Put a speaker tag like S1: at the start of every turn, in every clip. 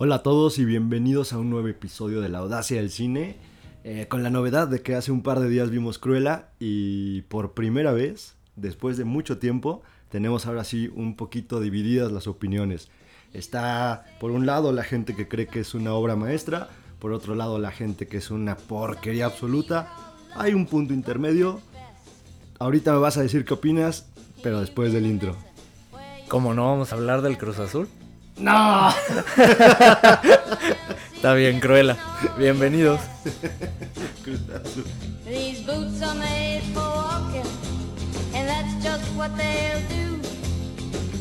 S1: Hola a todos y bienvenidos a un nuevo episodio de La Audacia del Cine. eh, con la novedad de que hace un par de días vimos Cruella y por primera vez, después de mucho tiempo, tenemos ahora sí un poquito divididas las opiniones. Está por un lado la gente que cree que es una obra maestra, por otro lado la gente que es una porquería absoluta. Hay un punto intermedio. Ahorita me vas a decir qué opinas, pero después del intro.
S2: ¿Cómo no vamos a hablar del Cruz Azul?
S1: ¡No!
S2: Está bien, Cruella. Bienvenidos.
S3: These boots are made for walking, and that's just what they'll do.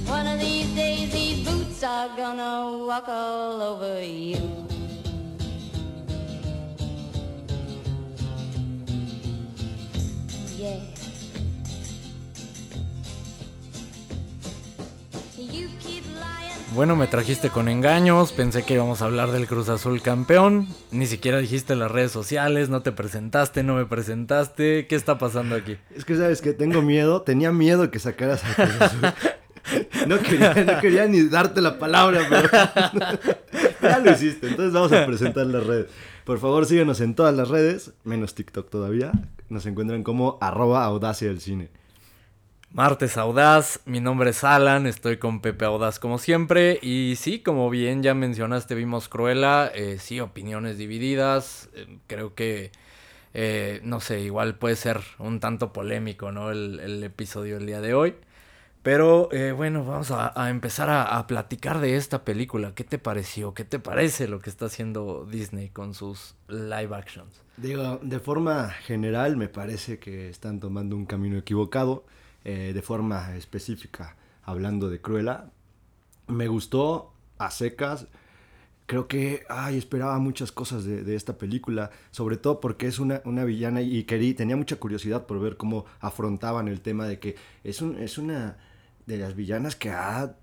S3: One of these days, these boots are gonna walk all over you. Yeah.
S2: Bueno, me trajiste con engaños, pensé que íbamos a hablar del Cruz Azul campeón, ni siquiera dijiste las redes sociales, no te presentaste, no me presentaste, ¿qué está pasando aquí?
S1: Es que sabes que tengo miedo, tenía miedo que sacaras a Cruz Azul. No quería, no quería ni darte la palabra, pero ya lo hiciste. Entonces vamos a presentar las redes. Por favor, síguenos en todas las redes, menos TikTok todavía. Nos encuentran como arroba audacia del cine.
S2: Martes Audaz, mi nombre es Alan, estoy con Pepe Audaz como siempre y sí, como bien ya mencionaste, vimos Cruella, eh, sí, opiniones divididas, eh, creo que, eh, no sé, igual puede ser un tanto polémico, ¿no? El, episodio del día de hoy. Pero bueno, vamos a, a empezar a, a platicar de esta película. ¿Qué te pareció? ¿Qué te parece lo que está haciendo Disney con sus live actions?
S1: Digo, de forma general me parece que están tomando un camino equivocado. Eh, de forma específica, hablando de Cruella, me gustó a secas. Creo que, ay, esperaba muchas cosas de, de esta película, sobre todo porque es una, una villana y querí, tenía mucha curiosidad por ver cómo afrontaban el tema de que es, un, es una de las villanas que ha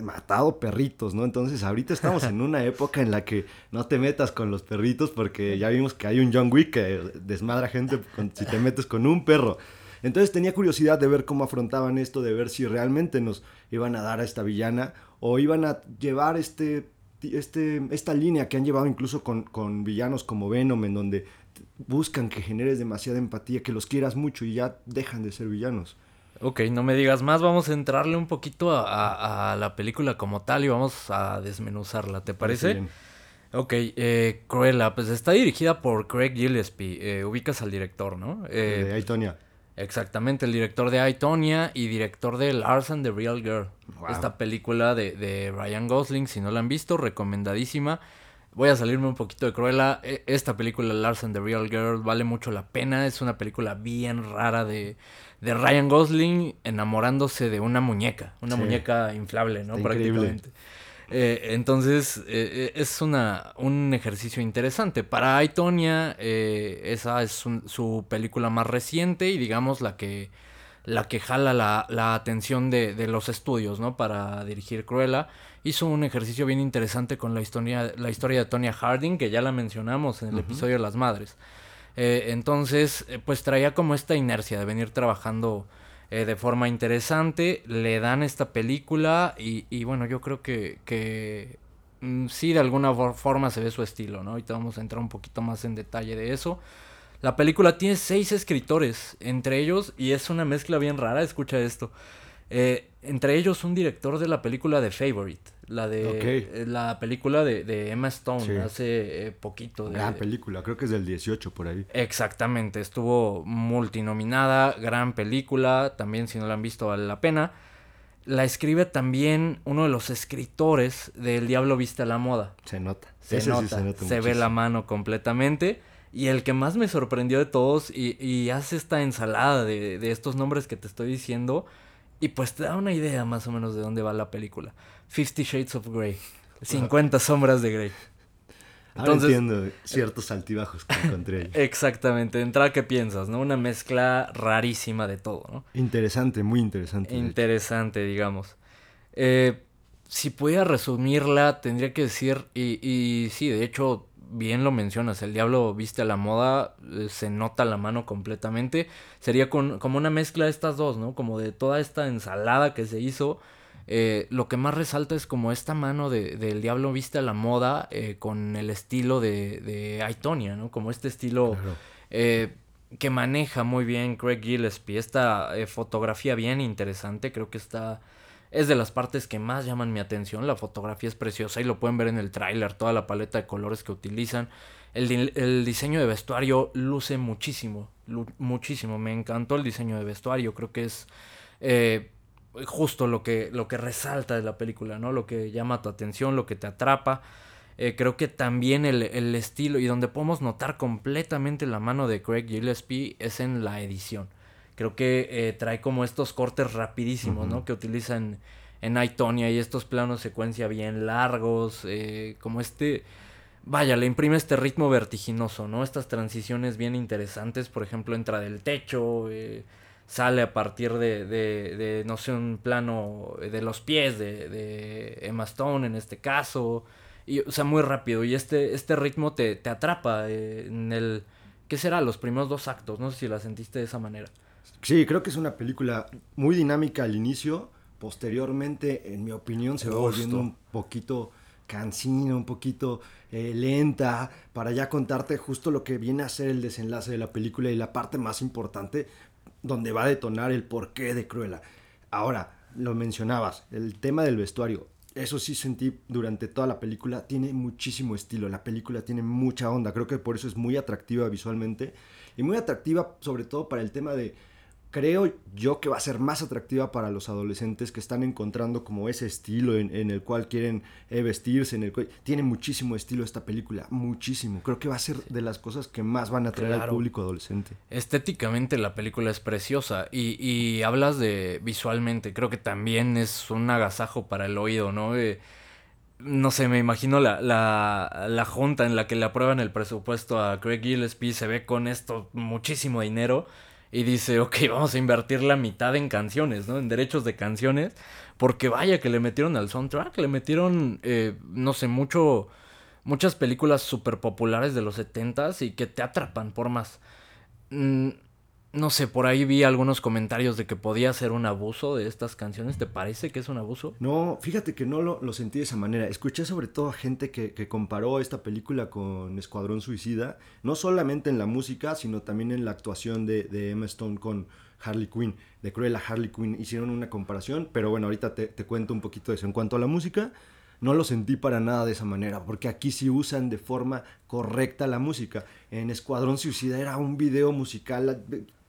S1: matado perritos, ¿no? Entonces ahorita estamos en una época en la que no te metas con los perritos porque ya vimos que hay un John Wick que desmadra gente con- si te metes con un perro. Entonces tenía curiosidad de ver cómo afrontaban esto, de ver si realmente nos iban a dar a esta villana o iban a llevar este, este, esta línea que han llevado incluso con, con villanos como Venom, en donde buscan que generes demasiada empatía, que los quieras mucho y ya dejan de ser villanos.
S2: Ok, no me digas más, vamos a entrarle un poquito a, a- a la película como tal y vamos a desmenuzarla, ¿te parece?
S1: Bien.
S2: Ok, eh, Cruella, pues está dirigida por Craig Gillespie, eh, ubicas al director, ¿no? Eh,
S1: Eh.
S2: Exactamente, el director de I, Tonya y director de Lars and the Real Girl.
S1: Wow.
S2: Esta película de, de Ryan Gosling, si no la han visto, recomendadísima. Voy a salirme un poquito de Cruella. E- Esta película, Lars and the Real Girl, vale mucho la pena. Es una película bien rara de, de Ryan Gosling enamorándose de una muñeca. Una
S1: Sí.
S2: muñeca inflable, ¿no?
S1: Está increíble.
S2: Eh, entonces, eh, eh, es una, un ejercicio interesante. Para Aitonia, eh, esa es un- su película más reciente y digamos la que, la que jala la, la atención de, de los estudios, ¿no? Para dirigir Cruella. Hizo un ejercicio bien interesante con la historia, la historia de Tonya Harding, que ya la mencionamos en el episodio de Las Madres. Entonces, pues traía como esta inercia de venir trabajando eh, de forma interesante. Le dan esta película y, y bueno, yo creo que, que mm, sí, de alguna for- forma se ve su estilo, ¿no? Ahorita vamos a entrar un poquito más en detalle de eso. La película tiene seis escritores, entre ellos, y es una mezcla bien rara, escucha esto. eh, entre ellos un director de la película The Favorite, la de
S1: Ok.
S2: eh, la película de, de Emma Stone
S1: Sí.
S2: hace eh, poquito. de-
S1: Gran película, creo que es del 18 por ahí.
S2: Exactamente, estuvo multinominada, gran película, también si no la han visto vale la pena. La escribe también uno de los escritores de El Diablo Viste a la Moda.
S1: Se nota.
S2: Se
S1: Ese sí
S2: nota, se, ve la mano completamente. Y el que más me sorprendió de todos y, y hace esta ensalada de, de estos nombres que te estoy diciendo y pues te da una idea más o menos de dónde va la película. Fifty Shades of Grey. 50 sombras de Grey.
S1: Ahora
S2: Entonces-
S1: entiendo ciertos altibajos que encontré ahí.
S2: Exactamente, de entrada, ¿qué piensas? ¿No? Una mezcla rarísima de todo, ¿no?
S1: Interesante, muy interesante.
S2: Interesante, digamos. Eh, si pudiera resumirla, tendría que decir, y, y sí, de hecho, bien lo mencionas, el diablo viste a la moda, eh, se nota la mano completamente. Sería con- como una mezcla de estas dos, ¿no? Como de toda esta ensalada que se hizo. eh, lo que más resalta es como esta mano de, del diablo viste a la moda eh, con el estilo de, de Aitonia, ¿no? Como este estilo
S1: Claro.
S2: eh, que maneja muy bien Craig Gillespie. Esta fotografía bien interesante, creo que está... Es de las partes que más llaman mi atención. La fotografía es preciosa y lo pueden ver en el tráiler, toda la paleta de colores que utilizan. El, el diseño de vestuario luce muchísimo, muchísimo. Me encantó el diseño de vestuario. Creo que es eh, justo lo que, lo que resalta de la película, ¿no? Lo que llama tu atención, lo que te atrapa. Eh, creo que también el, el estilo y donde podemos notar completamente la mano de Craig Gillespie es en la edición. Creo que eh, trae como estos cortes rapidísimos, ¿no? Que utilizan en Aitonia y estos planos secuencia bien largos, eh, como este... Vaya, le imprime este ritmo vertiginoso, ¿no? Estas transiciones bien interesantes, por ejemplo, entra del techo, eh, sale a partir de, de, de, no sé, un plano de los pies de, de Emma Stone en este caso, y, o sea, muy rápido, y este, este ritmo te, te atrapa eh, en el... ¿Qué será? Los primeros dos actos, no sé si la sentiste de esa manera.
S1: Sí, creo que es una película muy dinámica al inicio. Posteriormente, en mi opinión, se va volviendo un poquito cansina, un poquito eh, lenta, para ya contarte justo lo que viene a ser el desenlace de la película y la parte más importante, donde va a detonar el porqué de Cruella. Ahora, lo mencionabas, el tema del vestuario. Eso sí sentí durante toda la película, tiene muchísimo estilo, la película tiene mucha onda, creo que por eso es muy atractiva visualmente y muy atractiva sobre todo para el tema de, creo yo que va a ser más atractiva para los adolescentes que están encontrando como ese estilo en, en el cual quieren eh, vestirse, en el cual tiene muchísimo estilo esta película, muchísimo, creo que va a ser de las cosas que más van a atraer al público adolescente.
S2: Estéticamente la película es preciosa y, y hablas de visualmente, creo que también es un agasajo para el oído, ¿no? Eh, no sé, me imagino la, la, la junta en la que le aprueban el presupuesto a Craig Gillespie, se ve con esto muchísimo dinero y dice, ok, vamos a invertir la mitad en canciones, ¿no? En derechos de canciones, porque vaya que le metieron al soundtrack, le metieron, eh, no sé, mucho, muchas películas súper populares de los 70s y que te atrapan por más. Mm, no sé, por ahí vi algunos comentarios de que podía ser un abuso de estas canciones. ¿Te parece que es un abuso?
S1: No, fíjate que no lo, lo sentí de esa manera. Escuché sobre todo a gente que, que comparó esta película con Escuadrón Suicida, no solamente en la música, sino también en la actuación de, Emma Stone con Harley Quinn, de Cruella Harley Quinn. Hicieron una comparación, pero bueno, ahorita te, te cuento un poquito de eso. En cuanto a la música, no lo sentí para nada de esa manera, porque aquí sí usan de forma correcta la música. En Escuadrón Suicida era un video musical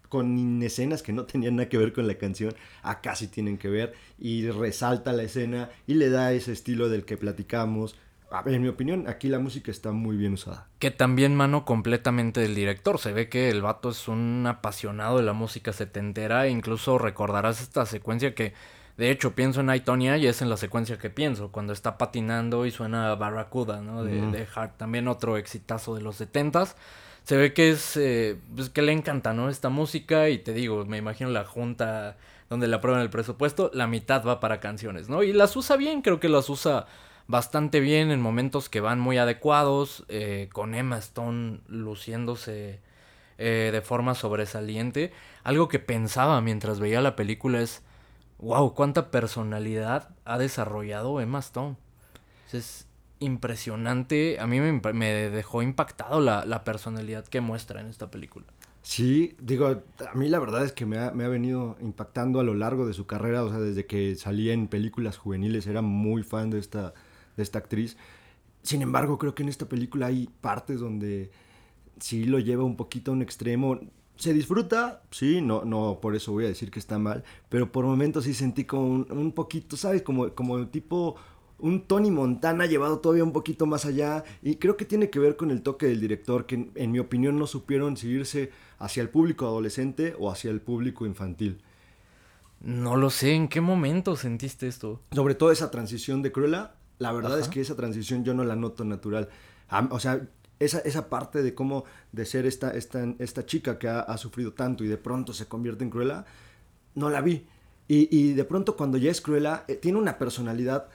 S1: con escenas que no tenían nada que ver con la canción, acá sí tienen que ver y resalta la escena y le da ese estilo del que platicamos. A ver, en mi opinión, aquí la música está muy bien usada.
S2: Que también mano completamente del director. Se ve que el vato es un apasionado de la música setentera. E incluso recordarás esta secuencia que, de hecho, pienso en Aitonia y es en la secuencia que pienso. Cuando está patinando y suena Barracuda, ¿no? De, de Hart. También otro exitazo de los setentas. Se ve que es, eh, pues que le encanta, ¿no? Esta música y te digo, me imagino la junta donde le aprueban el presupuesto, la mitad va para canciones, ¿no? Y las usa bien, creo que las usa bastante bien en momentos que van muy adecuados, eh, con Emma Stone luciéndose eh, de forma sobresaliente. Algo que pensaba mientras veía la película es, wow, cuánta personalidad ha desarrollado Emma Stone. Impresionante, a mí me, me dejó impactado la, la personalidad que muestra en esta película.
S1: Sí, digo, a mí la verdad es que me ha, me ha venido impactando a lo largo de su carrera, o sea, desde que salía en películas juveniles era muy fan de esta, de esta actriz. Sin embargo, creo que en esta película hay partes donde sí lo lleva un poquito a un extremo. Se disfruta, sí, no, no por eso voy a decir que está mal, pero por momentos sí sentí como un, un poquito, ¿sabes? Como, como tipo un Tony Montana llevado todavía un poquito más allá y creo que tiene que ver con el toque del director que en, en mi opinión no supieron seguirse hacia el público adolescente o hacia el público infantil.
S2: No lo sé, ¿en qué momento sentiste esto?
S1: Sobre todo esa transición de Cruella, la verdad
S2: Ajá.
S1: es que esa transición yo no la noto natural. O sea, esa, esa parte de cómo de ser esta, esta, esta chica que ha, ha sufrido tanto y de pronto se convierte en Cruella, no la vi. Y, y de pronto cuando ya es Cruella, eh, tiene una personalidad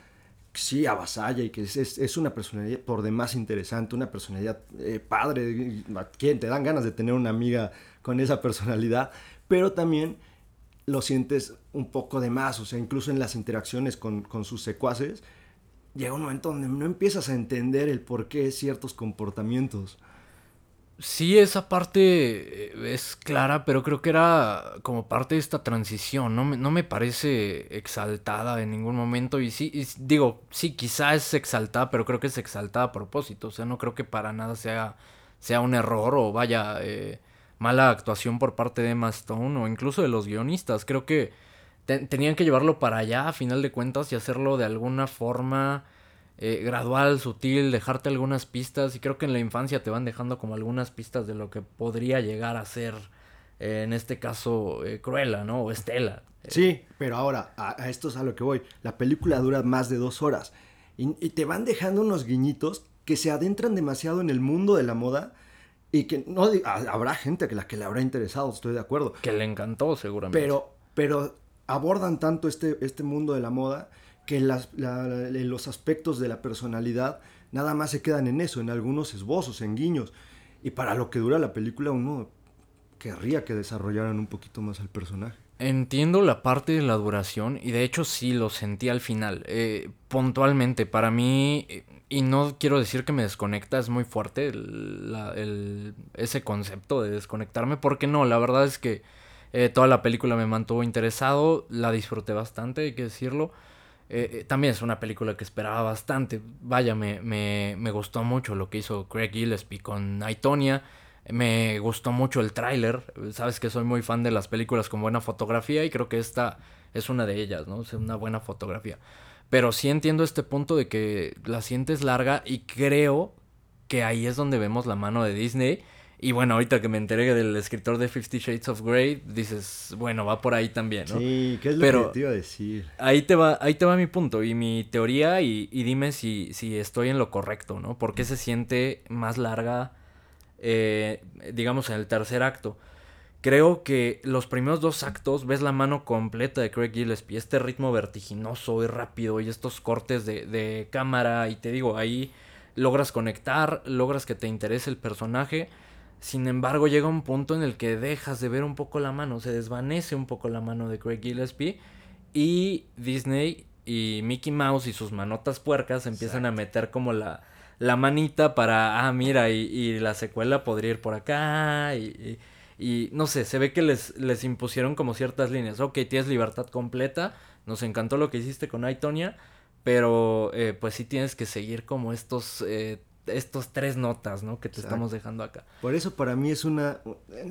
S1: sí avasalla y que es, es, una personalidad por demás interesante, una personalidad eh, padre, ¿a quién te dan ganas de tener una amiga con esa personalidad? Pero también lo sientes un poco de más, o sea, incluso en las interacciones con, con sus secuaces, llega un momento donde no empiezas a entender el porqué de ciertos comportamientos.
S2: Sí, esa parte eh, es clara, pero creo que era como parte de esta transición. No me, no me parece exaltada en ningún momento. Y sí, y digo, sí, quizá es exaltada, pero creo que es exaltada a propósito. O sea, no creo que para nada sea, sea un error o vaya eh, mala actuación por parte de Emma Stone o incluso de los guionistas. Creo que te- tenían que llevarlo para allá a final de cuentas y hacerlo de alguna forma eh, gradual, sutil, dejarte algunas pistas. Y creo que en la infancia te van dejando como algunas pistas de lo que podría llegar a ser, eh, en este caso, eh, Cruella, ¿no? O Estela.
S1: Sí, pero ahora, a, a esto es a lo que voy. La película dura más de dos horas y, y te van dejando unos guiñitos que se adentran demasiado en el mundo de la moda y que no habrá gente que la que le habrá interesado, estoy de acuerdo.
S2: Que le encantó, seguramente.
S1: Pero, pero abordan tanto este, este mundo de la moda que las, la- la- los aspectos de la personalidad nada más se quedan en eso, en algunos esbozos, en guiños. Y para lo que dura la película uno querría que desarrollaran un poquito más al personaje.
S2: Entiendo la parte de la duración y de hecho sí lo sentí al final. Eh, puntualmente, para mí, y no quiero decir que me desconecta, es muy fuerte el- ese concepto de desconectarme, porque no, la verdad es que eh, toda la película me mantuvo interesado, la disfruté bastante, hay que decirlo. Eh, eh, también es una película que esperaba bastante. Vaya, me, me, me gustó mucho lo que hizo Craig Gillespie con Aitonia. Me gustó mucho el tráiler. Sabes que soy muy fan de las películas con buena fotografía y creo que esta es una de ellas, ¿no? Es una buena fotografía. Pero sí entiendo este punto de que la sientes larga y creo que ahí es donde vemos la mano de Disney. Y bueno, ahorita que me enteré del escritor de Fifty Shades of Grey, dices, bueno, va por ahí también, ¿no?
S1: Sí, ¿qué es lo
S2: Pero-
S1: que te iba a decir?
S2: Ahí te va, ahí te va mi punto y mi teoría y, y dime si, si estoy en lo correcto, ¿no? ¿Por qué se siente más larga, eh, digamos, en el tercer acto? Creo que los primeros dos actos ves la mano completa de Craig Gillespie, este ritmo vertiginoso y rápido y estos cortes de, de cámara y te digo, ahí logras conectar, logras que te interese el personaje. Sin embargo, llega un punto en el que dejas de ver un poco la mano, se desvanece un poco la mano de Craig Gillespie y Disney y Mickey Mouse y sus manotas puercas empiezan a meter como la, la manita para, ah, mira, y, y la secuela podría ir por acá y, y- y no sé, se ve que les, les impusieron como ciertas líneas. Ok, tienes libertad completa, nos encantó lo que hiciste con Aitonia, pero eh, pues sí tienes que seguir como estos, eh, estos tres notas, ¿no? Que te
S1: Exacto.
S2: estamos dejando acá.
S1: Por eso para mí es una,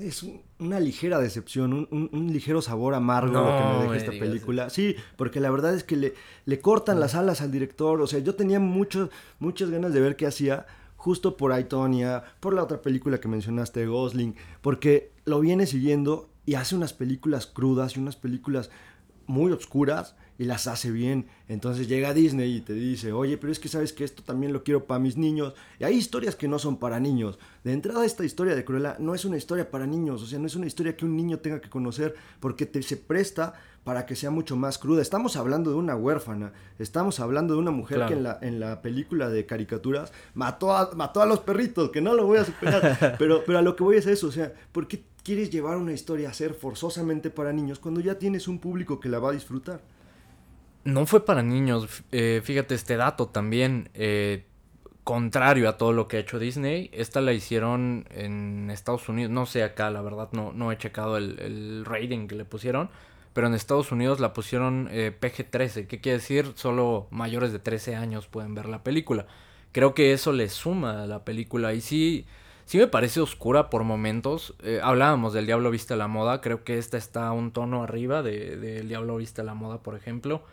S1: es un- una ligera decepción, un, un- un ligero sabor amargo
S2: No
S1: lo que me
S2: me
S1: deja esta película. Sí, porque la verdad es que le, le cortan las alas al director. O sea, yo tenía mucho, muchas ganas de ver qué hacía justo por Aitonia, por la otra película que mencionaste, Gosling, porque lo viene siguiendo y hace unas películas crudas y unas películas muy obscuras y las hace bien. Entonces llega Disney y te dice, oye, pero es que sabes que esto también lo quiero para mis niños. Y hay historias que no son para niños. De entrada esta historia de Cruella no es una historia para niños, o sea, no es una historia que un niño tenga que conocer porque te, se presta para que sea mucho más cruda. Estamos hablando de una huérfana, estamos hablando de una mujer
S2: Claro.
S1: que en la, en la película de caricaturas mató a, mató a los perritos, que no lo voy a superar. pero, pero a lo que voy es eso, o sea, ¿por qué quieres llevar una historia a ser forzosamente para niños cuando ya tienes un público que la va a disfrutar?
S2: No fue para niños. eh, fíjate este dato también. eh, contrario a todo lo que ha hecho Disney. Esta la hicieron en Estados Unidos. No sé acá, la verdad, no, no he checado el, el rating que le pusieron. Pero en Estados Unidos la pusieron eh, PG-13. ¿Qué quiere decir? Solo mayores de 13 años pueden ver la película. Creo que eso le suma a la película. Y sí, sí me parece oscura por momentos. Eh, hablábamos del Diablo Viste a la Moda. Creo que esta está un tono arriba de, de El Diablo Viste a la Moda, por ejemplo.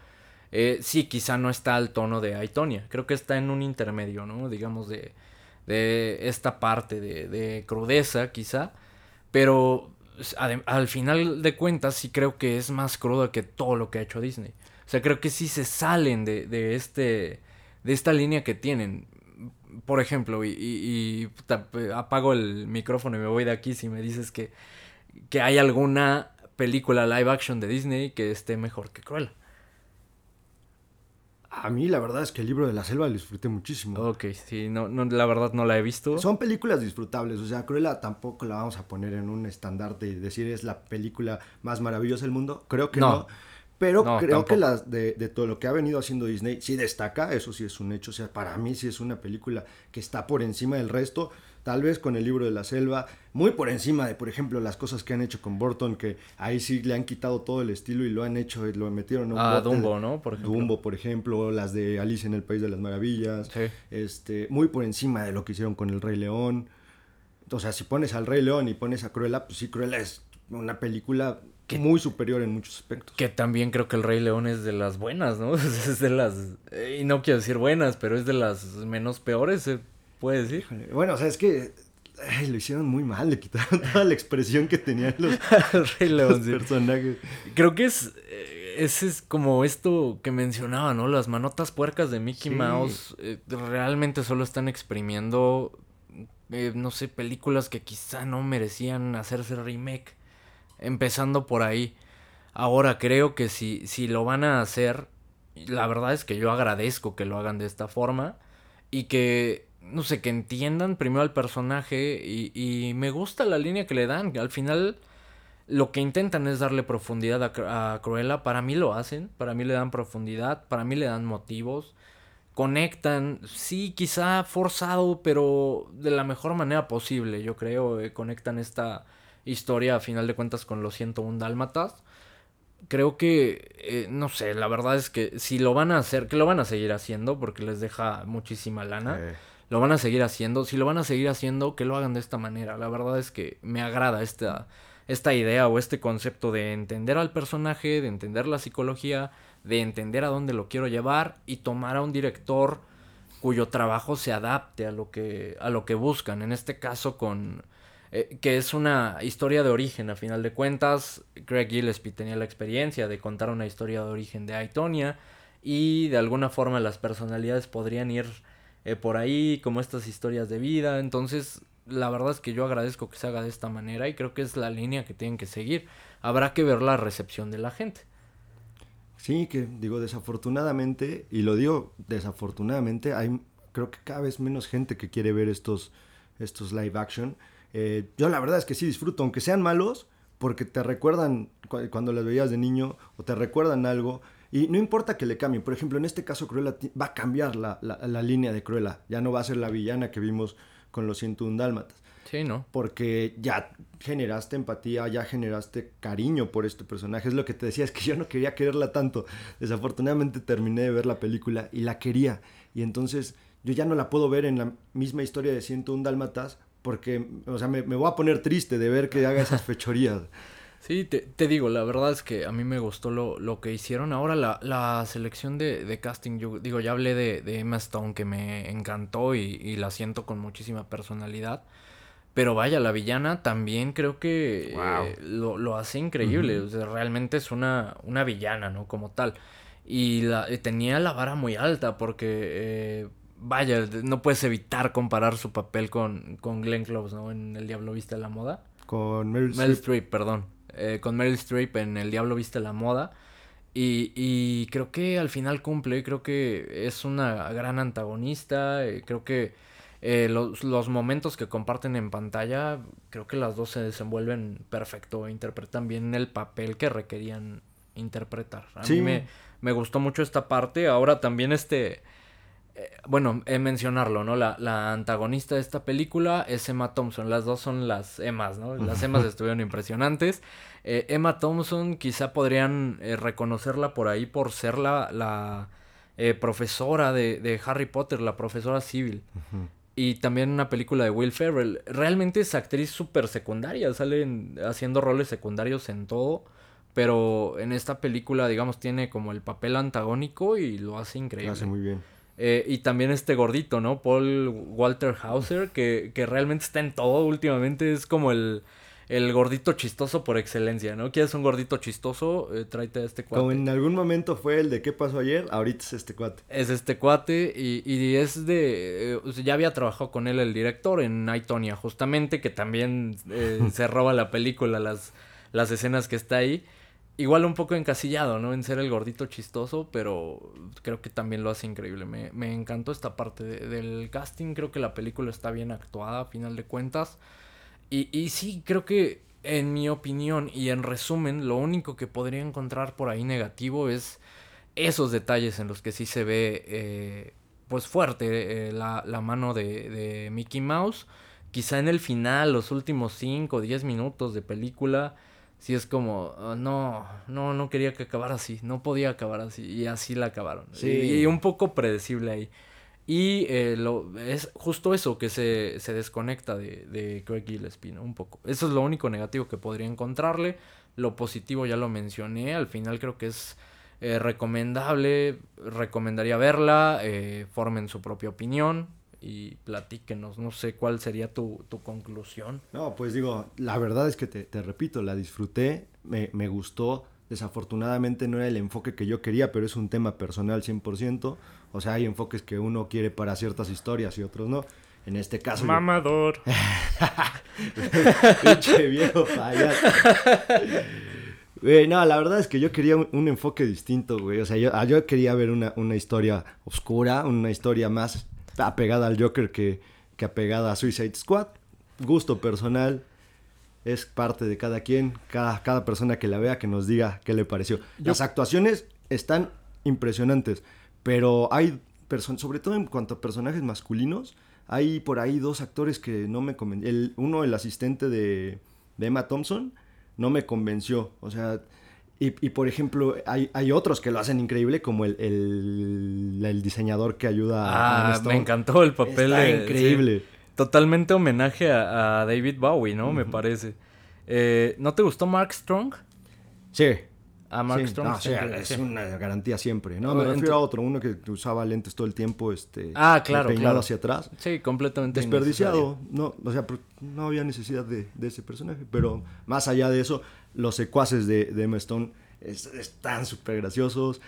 S2: Eh, sí, quizá no está al tono de Aitonia. Creo que está en un intermedio, ¿no? Digamos de, de esta parte de, de crudeza, quizá. Pero al final de cuentas sí creo que es más cruda que todo lo que ha hecho Disney. O sea, creo que sí se salen de, de este de esta línea que tienen. Por ejemplo, y, apago el micrófono y me voy de aquí si me dices que, que hay alguna película live action de Disney que esté mejor que Cruella.
S1: A mí la verdad es que el libro de la selva lo disfruté muchísimo.
S2: Ok, sí, no, no, la verdad no la he visto.
S1: Son películas disfrutables, o sea, Cruella tampoco la vamos a poner en un estandarte y decir es la película más maravillosa del mundo. Creo que
S2: No.
S1: no. Pero
S2: No,
S1: creo que las de, de todo lo que ha venido haciendo Disney sí destaca, eso sí es un hecho. O sea, para mí sí es una película que está por encima del resto. Tal vez con el libro de la selva, muy por encima de, por ejemplo, las cosas que han hecho con Burton, que ahí sí le han quitado todo el estilo y lo han hecho, y lo metieron en un
S2: Ah, Dumbo, ¿no? Por ejemplo.
S1: Dumbo, por ejemplo, las de Alice en el País de las Maravillas,
S2: Sí.
S1: este, muy por encima de lo que hicieron con el Rey León. O sea, si pones al Rey León y pones a Cruella, pues sí, Cruella es una película muy superior en muchos aspectos.
S2: Que también creo que el Rey León es de las buenas, ¿no? Es de las... eh, Y no quiero decir buenas, pero es de las menos peores, se puede decir.
S1: Bueno, o sea, es que ay, lo hicieron muy mal, le quitaron toda la expresión que tenían los, personajes.
S2: Creo que es, eh, ese es como esto que mencionaba, ¿no? Las manotas puercas de Mickey
S1: Sí.
S2: Mouse eh, realmente solo están exprimiendo, eh, no sé, películas que quizá no merecían hacerse remake. Empezando por ahí. Ahora creo que si, si lo van a hacer, la verdad es que yo agradezco que lo hagan de esta forma y que, no sé, que entiendan primero al personaje y, y me gusta la línea que le dan. Al final lo que intentan es darle profundidad a, a Cruella. Para mí lo hacen, para mí le dan profundidad, para mí le dan motivos. Conectan, sí, quizá forzado, pero de la mejor manera posible, yo creo. eh, conectan esta historia a final de cuentas con los 101 Dálmatas. Creo que, eh, no sé, la verdad es que si lo van a hacer, que lo van a seguir haciendo porque les deja muchísima lana. Lo van a seguir haciendo. Si lo van a seguir haciendo, que lo hagan de esta manera. La verdad es que me agrada esta, esta idea o este concepto de entender al personaje, de entender la psicología, de entender a dónde lo quiero llevar y tomar a un director cuyo trabajo se adapte a lo que, a lo que buscan. En este caso con... eh, que es una historia de origen, a final de cuentas. Craig Gillespie tenía la experiencia de contar una historia de origen de Aitonia. Y de alguna forma las personalidades podrían ir eh, por ahí, como estas historias de vida. Entonces, la verdad es que yo agradezco que se haga de esta manera y creo que es la línea que tienen que seguir. Habrá que ver la recepción de la gente.
S1: Sí, que digo, desafortunadamente, y lo digo desafortunadamente, hay creo que cada vez menos gente que quiere ver estos, estos live action. Eh, yo la verdad es que sí disfruto, aunque sean malos, porque te recuerdan cu- cuando las veías de niño o te recuerdan algo. Y no importa que le cambien. Por ejemplo, en este caso Cruella va a cambiar la, la- la línea de Cruella. Ya no va a ser la villana que vimos con los 101 Dálmatas
S2: Sí, ¿no?
S1: porque ya generaste empatía, ya generaste cariño por este personaje. Es lo que te decía, es que yo no quería quererla tanto. Desafortunadamente terminé de ver la película y la quería. Y entonces yo ya no la puedo ver en la misma historia de 101 Dálmatas porque, o sea, me, me voy a poner triste de ver que haga esas fechorías.
S2: Sí, te, te digo, la verdad es que a mí me gustó lo, lo que hicieron. Ahora la, la selección de, de casting, yo digo, ya hablé de, de Emma Stone que me encantó y, y la siento con muchísima personalidad. Pero vaya, la villana también creo que
S1: Wow.
S2: eh, lo, lo hace increíble. O sea, realmente es una, una villana, ¿no? Como tal. Y la, eh, tenía la vara muy alta porque, eh, vaya, no puedes evitar comparar su papel con, con Glenn Close, ¿no? En El Diablo Viste la Moda.
S1: Con Meryl. Streep,
S2: perdón. Eh, con Meryl Streep en El Diablo Viste la Moda. Y, y creo que al final cumple, creo que es una gran antagonista, eh, creo que eh, los, los momentos que comparten en pantalla, creo que las dos se desenvuelven perfecto, interpretan bien el papel que requerían interpretar. A
S1: Sí.
S2: mí me, me gustó mucho esta parte, ahora también este... eh, bueno, eh, mencionarlo, ¿no? La, la antagonista de esta película es Emma Thompson. Las dos son las Emmas, ¿no? Las Emmas estuvieron impresionantes. Eh, Emma Thompson quizá podrían eh, reconocerla por ahí por ser la, la profesora de, de Harry Potter, la profesora civil. Y también una película de Will Ferrell. Realmente es actriz súper secundaria, sale en- haciendo roles secundarios en todo. Pero en esta película, digamos, tiene como el papel antagónico y lo hace
S1: Lo
S2: increíble.
S1: hace muy bien.
S2: Eh, y también este gordito, ¿no? Paul Walter Hauser, que, que realmente está en todo últimamente. Es como el, el gordito chistoso por excelencia, ¿no? ¿Quieres un gordito chistoso? Eh, tráete a este cuate.
S1: Como en algún momento fue el de qué pasó ayer, ahorita es este cuate.
S2: Es este cuate y, y es de... eh, ya había trabajado con él el director en Aitonia, justamente, que también eh, se roba la película, las, las escenas que está ahí. Igual un poco encasillado, ¿no? En ser el gordito chistoso, pero creo que también lo hace increíble. Me, me encantó esta parte de- del casting, creo que la película está bien actuada a final de cuentas. Y, y sí, creo que en mi opinión y en resumen, lo único que podría encontrar por ahí negativo es esos detalles en los que sí se ve eh, pues fuerte eh, la, la mano de, de Mickey Mouse. Quizá en el final, los últimos 5 o 10 minutos de película, sí es como, ah, no, no, no quería que acabara así, no podía acabar así, y así la acabaron.
S1: Sí.
S2: Y, y un poco predecible ahí. Y eh, lo, es justo eso que se, se desconecta de, de Craig Gillespie, ¿no? Un poco. Eso es lo único negativo que podría encontrarle. Lo positivo ya lo mencioné. Al final creo que es eh, recomendable. Recomendaría verla. eh, formen su propia opinión. Y platíquenos. No sé cuál sería tu, tu conclusión.
S1: No, pues digo, la verdad es que te, te repito, la disfruté, me, me gustó. Desafortunadamente no era el enfoque que yo quería, pero es un tema personal 100%. O sea, hay enfoques que uno quiere para ciertas historias y otros no. En este caso...
S2: Mamador.
S1: Pinche viejo payaso. Güey, no, la verdad es que yo quería un, un enfoque distinto, güey. O sea, yo, ah, yo quería ver una, una historia oscura, una historia más apegada al Joker que, que apegada a Suicide Squad. Gusto personal. Es parte de cada quien, cada, cada persona que la vea que nos diga qué le pareció. Las actuaciones están impresionantes, pero hay personas, sobre todo en cuanto a personajes masculinos, hay por ahí dos actores que no me convencieron. Uno, el asistente de, de Emma Thompson, no me convenció. O sea, y, y, por ejemplo, hay, hay otros que lo hacen increíble, como el, el, el diseñador que ayuda a Emma
S2: Ah, me encantó el papel.
S1: Está
S2: de-
S1: increíble.
S2: sí. Totalmente homenaje a, a David Bowie, ¿no? Me parece. Eh, ¿No te gustó Mark Strong?
S1: Sí.
S2: A Mark
S1: Sí,
S2: Strong.
S1: no,
S2: siempre,
S1: es
S2: sí.
S1: una garantía siempre. No, me refiero a otro, uno que usaba lentes todo el tiempo, este,
S2: Ah, claro,
S1: peinado
S2: claro.
S1: hacia atrás.
S2: Sí, completamente
S1: Desperdiciado, no, o sea, no había necesidad de, de ese personaje, pero más allá de eso, los secuaces de, de Emma Stone es- están súper graciosos.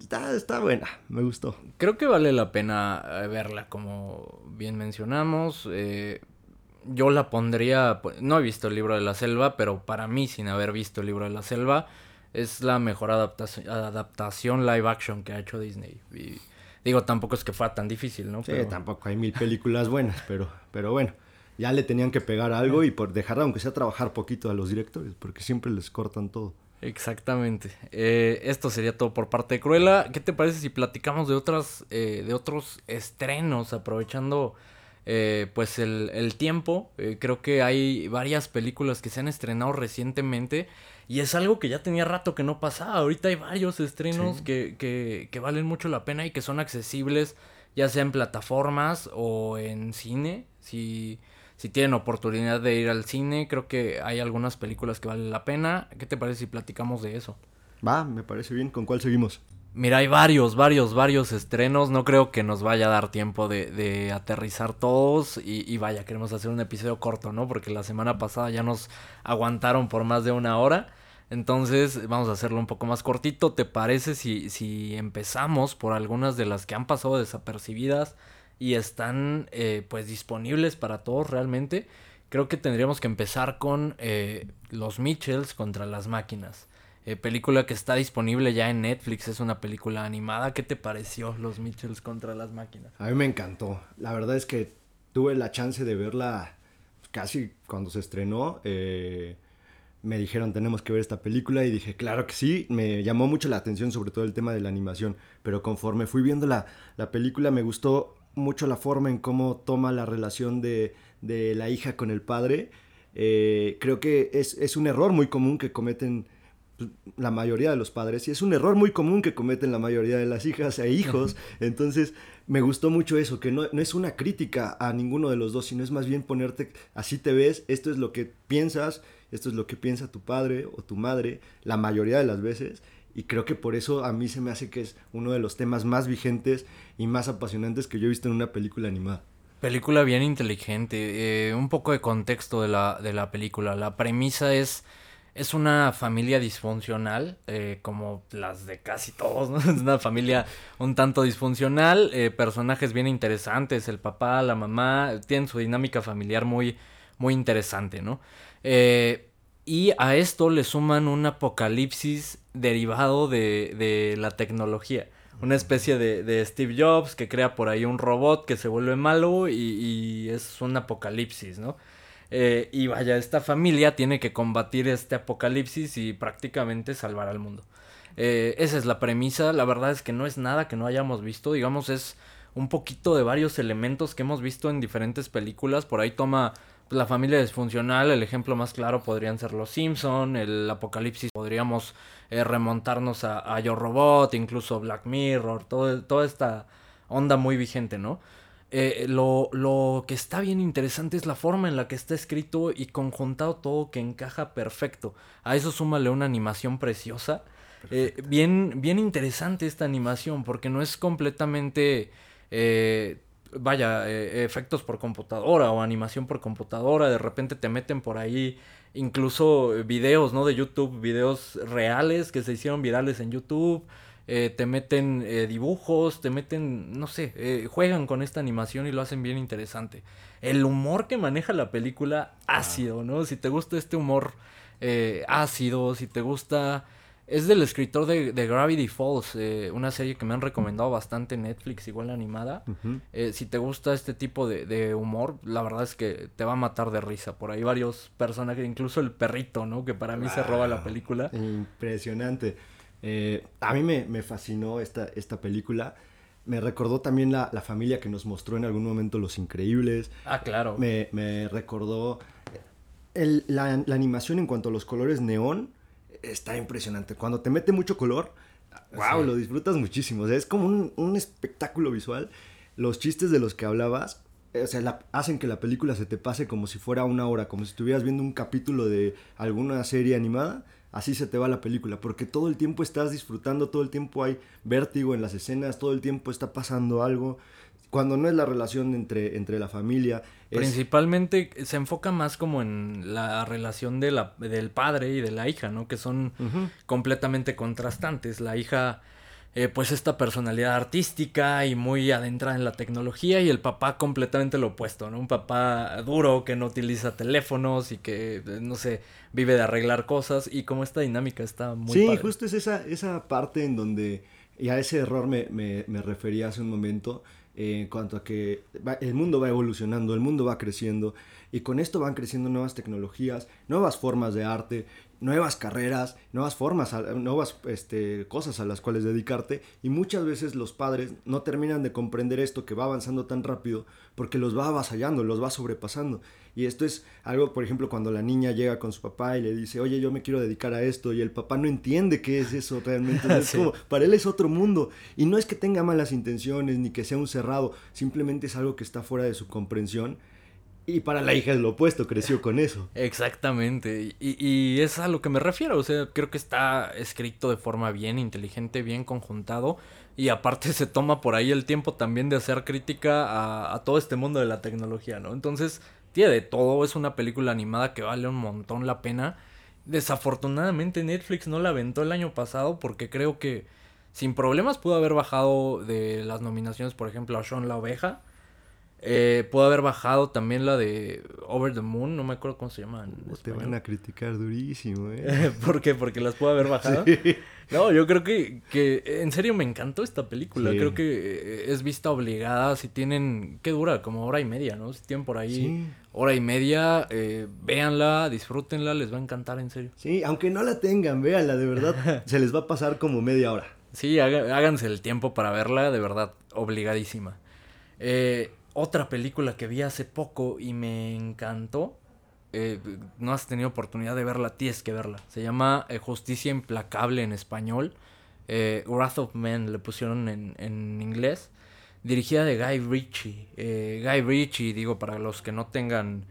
S1: Está, está buena, me gustó.
S2: Creo que vale la pena eh, verla, como bien mencionamos. eh, yo la pondría, pues, no he visto el libro de la selva, pero para mí, sin haber visto el libro de la selva, es la mejor adaptación, adaptación live action que ha hecho Disney. Y digo, tampoco es que fuera tan difícil, ¿no?
S1: Sí,
S2: Pero-
S1: tampoco hay mil películas buenas, pero, pero bueno, ya le tenían que pegar algo y por dejar, aunque sea trabajar poquito a los directores, porque siempre les cortan todo.
S2: Exactamente. Eh, esto sería todo por parte de Cruella. ¿Qué te parece si platicamos de otras, eh, de otros estrenos, aprovechando eh, pues el, el tiempo? Eh, creo que hay varias películas que se han estrenado recientemente y es algo que ya tenía rato que no pasaba. Ahorita hay varios estrenos
S1: Sí.
S2: que, que, que valen mucho la pena y que son accesibles, ya sea en plataformas o en cine. Si, si tienen oportunidad de ir al cine, creo que hay algunas películas que valen la pena. ¿Qué te parece si platicamos de eso?
S1: Va, me parece bien. ¿Con cuál seguimos?
S2: Mira, hay varios, varios, varios estrenos. No creo que nos vaya a dar tiempo de, de aterrizar todos. Y, y vaya, queremos hacer un episodio corto, ¿no? Porque la semana pasada ya nos aguantaron por más de una hora. Entonces vamos a hacerlo un poco más cortito. ¿Te parece si, si empezamos por algunas de las que han pasado desapercibidas y están eh, pues disponibles para todos realmente? Creo que tendríamos que empezar con eh, Los Mitchells contra las máquinas. Eh, película que está disponible ya en Netflix, es una película animada. ¿Qué te pareció Los Mitchells contra las máquinas?
S1: A mí me encantó. La verdad es que tuve la chance de verla casi cuando se estrenó. eh, me dijeron tenemos que ver esta película y dije claro que sí. Me llamó mucho la atención sobre todo el tema de la animación. Pero conforme fui viendo la, la película me gustó mucho la forma en cómo toma la relación de, de la hija con el padre. Eh, creo que es, es un error muy común que cometen la mayoría de los padres y es un error muy común que cometen la mayoría de las hijas e hijos. Entonces me gustó mucho eso, que no, no es una crítica a ninguno de los dos, sino es más bien ponerte, así te ves, esto es lo que piensas, esto es lo que piensa tu padre o tu madre, la mayoría de las veces. Y creo que por eso a mí se me hace que es uno de los temas más vigentes y más apasionantes que yo he visto en una película animada.
S2: Película bien inteligente. eh, un poco de contexto de la, de la película. La premisa es. Es una familia disfuncional, eh, como las de casi todos, ¿no? Es una familia un tanto disfuncional, eh, personajes bien interesantes, el papá, la mamá, tienen su dinámica familiar muy, muy interesante, ¿no? Eh, Y a esto le suman un apocalipsis derivado de, de la tecnología. Una especie de, de, Steve Jobs que crea por ahí un robot que se vuelve malo y, y es un apocalipsis, ¿no? Eh, y vaya, esta familia tiene que combatir este apocalipsis y prácticamente salvar al mundo. Eh, esa es la premisa, la verdad es que no es nada que no hayamos visto, digamos es un poquito de varios elementos que hemos visto en diferentes películas, por ahí toma la familia disfuncional, el ejemplo más claro podrían ser los Simpson, el apocalipsis podríamos eh, remontarnos a, a Yo Robot, incluso Black Mirror, todo, toda esta onda muy vigente, ¿no? Eh, lo, lo, que está bien interesante es la forma en la que está escrito y conjuntado todo que encaja perfecto. A eso súmale una animación preciosa. Eh, bien, bien interesante esta animación porque no es completamente... Eh, vaya, eh, efectos por computadora o animación por computadora, de repente te meten por ahí incluso videos, ¿no? De YouTube, videos reales que se hicieron virales en YouTube, eh, te meten eh, dibujos, te meten, no sé, eh, juegan con esta animación y lo hacen bien interesante. El humor que maneja la película, ácido, ¿no? Si te gusta este humor ácido, si te gusta... Es del escritor de, de Gravity Falls, una serie que me han recomendado bastante en Netflix, igual animada. Uh -huh. si te gusta este tipo de, de, humor, la verdad es que te va a matar de risa. Por ahí varios personajes, incluso el perrito, ¿no? Que para mí wow. se roba la película.
S1: Impresionante. Eh, a mí me, me, fascinó esta, esta película. Me recordó también la, la, familia que nos mostró en algún momento Los Increíbles.
S2: Ah, claro.
S1: Me, me recordó el, la, la, animación en cuanto a los colores neón. Está impresionante. Cuando te mete mucho color, wow, sí. lo disfrutas muchísimo. O sea, es como un, un, espectáculo visual. Los chistes de los que hablabas, o sea, la, hacen que la película se te pase como si fuera una hora, como si estuvieras viendo un capítulo de alguna serie animada así se te va la película, porque todo el tiempo estás disfrutando, todo el tiempo hay vértigo en las escenas, todo el tiempo está pasando algo. Cuando no es la relación entre, entre la familia.
S2: Es... Principalmente se enfoca más como en la relación de la, del padre y de la hija, ¿no? Que son uh -huh. completamente contrastantes. La hija eh, pues esta personalidad artística y muy adentrada en la tecnología y el papá completamente lo opuesto, ¿no? Un papá duro que no utiliza teléfonos y que, no sé, vive de arreglar cosas y como esta dinámica está muy...
S1: Sí,
S2: padre.
S1: justo es esa, esa parte en donde, y a ese error me, me, me refería hace un momento, eh, en cuanto a que va, el mundo va evolucionando, el mundo va creciendo y con esto van creciendo nuevas tecnologías, nuevas formas de arte, nuevas carreras, nuevas formas, nuevas este, cosas a las cuales dedicarte y muchas veces los padres no terminan de comprender esto que va avanzando tan rápido porque los va avasallando, los va sobrepasando. Y esto es algo, por ejemplo, cuando la niña llega con su papá y le dice, oye, yo me quiero dedicar a esto y el papá no entiende qué es eso realmente. Es sí. como, para él es otro mundo. Y no es que tenga malas intenciones ni que sea un cerrado, simplemente es algo que está fuera de su comprensión y para la hija es lo opuesto, creció con eso.
S2: Exactamente. Y, y, es a lo que me refiero. O sea, creo que está escrito de forma bien inteligente, bien conjuntado. Y aparte se toma por ahí el tiempo también de hacer crítica a, a todo este mundo de la tecnología, ¿no? Entonces, tiene de todo. Es una película animada que vale un montón la pena. Desafortunadamente Netflix no la aventó el año pasado porque creo que sin problemas pudo haber bajado de las nominaciones, por ejemplo, a Sean la Oveja eh, pudo haber bajado también la de Over the Moon, no me acuerdo cómo se llama.
S1: En te van a criticar durísimo, ¿eh?
S2: ¿Por qué? Porque las pudo haber bajado. Sí. No, yo creo que, que en serio me encantó esta película. Sí. Creo que eh, es vista obligada. Si tienen, ¿qué dura? Como hora y media, ¿no? Si tienen por ahí sí. hora y media, eh, véanla, disfrútenla, les va a encantar, en serio.
S1: Sí, aunque no la tengan, véanla, de verdad, se les va a pasar como media hora.
S2: Sí, háganse el tiempo para verla, de verdad, obligadísima. Eh, otra película que vi hace poco y me encantó. Eh, no has tenido oportunidad de verla, tienes que verla. Se llama eh, Justicia Implacable en español. Eh, Wrath of Men le pusieron en, en, inglés. Dirigida de Guy Ritchie. Guy Ritchie, digo, para los que no tengan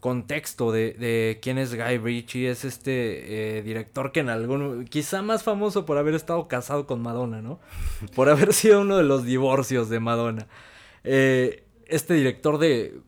S2: contexto de, de quién es Guy Ritchie, es este director que en algún. quizá más famoso por haber estado casado con Madonna, ¿no? Por haber sido uno de los divorcios de Madonna. Eh, este director de...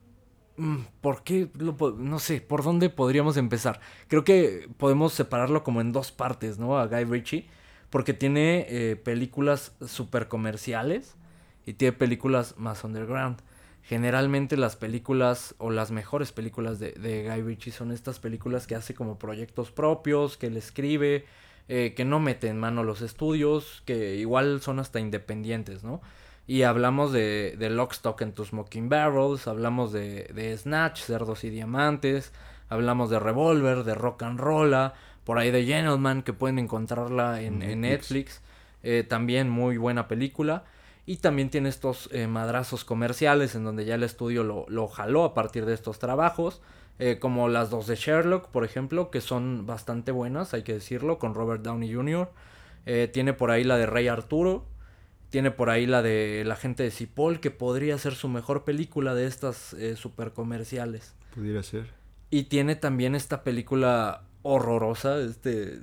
S2: mm, ¿Por qué? No sé, ¿por dónde podríamos empezar? Creo que podemos separarlo como en dos partes, ¿no? A Guy Ritchie. Porque tiene eh, películas super comerciales y tiene películas más underground. generalmente las películas o las mejores películas de, de Guy Ritchie son estas películas que hace como proyectos propios, que él escribe, eh, que no mete en mano los estudios, que igual son hasta independientes, ¿no? Y hablamos de, de Lock, Stock and Two Smoking Barrels, hablamos de, de Snatch, Cerdos y Diamantes, hablamos de Revolver, de Rock and Rolla, por ahí de Gentleman, que pueden encontrarla en, en Netflix. Eh, también muy buena película. Y también tiene estos eh, madrazos comerciales en donde ya el estudio lo, lo jaló a partir de estos trabajos. eh, como las dos de Sherlock, por ejemplo, que son bastante buenas, hay que decirlo, con Robert Downey Jr. Eh, tiene por ahí la de Rey Arturo. Tiene por ahí la de La gente de Cipoll, que podría ser su mejor película de estas eh, super comerciales.
S1: Pudiera ser.
S2: Y tiene también esta película horrorosa, este,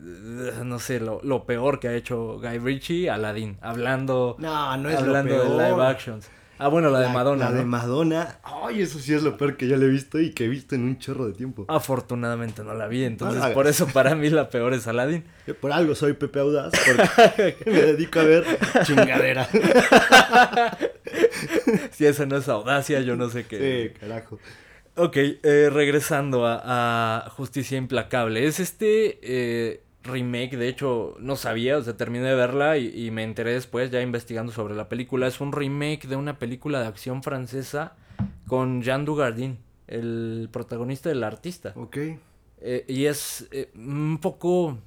S2: no sé, lo, lo peor que ha hecho Guy Ritchie, Aladdin, hablando,
S1: No, no es
S2: hablando
S1: lo peor.
S2: de live actions. Ah, bueno, la, de Madonna.
S1: La de. Madonna. Ay, eso sí es lo peor que yo le he visto y que he visto en un chorro de tiempo.
S2: Afortunadamente no la vi, entonces
S1: la
S2: por eso para mí la peor es Aladdin.
S1: Yo por algo soy Pepe Audaz, porque me dedico a ver chingadera.
S2: Si esa no es audacia, yo no sé qué.
S1: Sí, carajo.
S2: Ok, eh, regresando a, a Justicia Implacable. Es este eh, remake, de hecho, no sabía, o sea, terminé de verla y, y me enteré después, ya investigando sobre la película. Es un remake de una película de acción francesa con Jean Dugardin, el protagonista del artista.
S1: Ok.
S2: Eh, y es eh, un poco.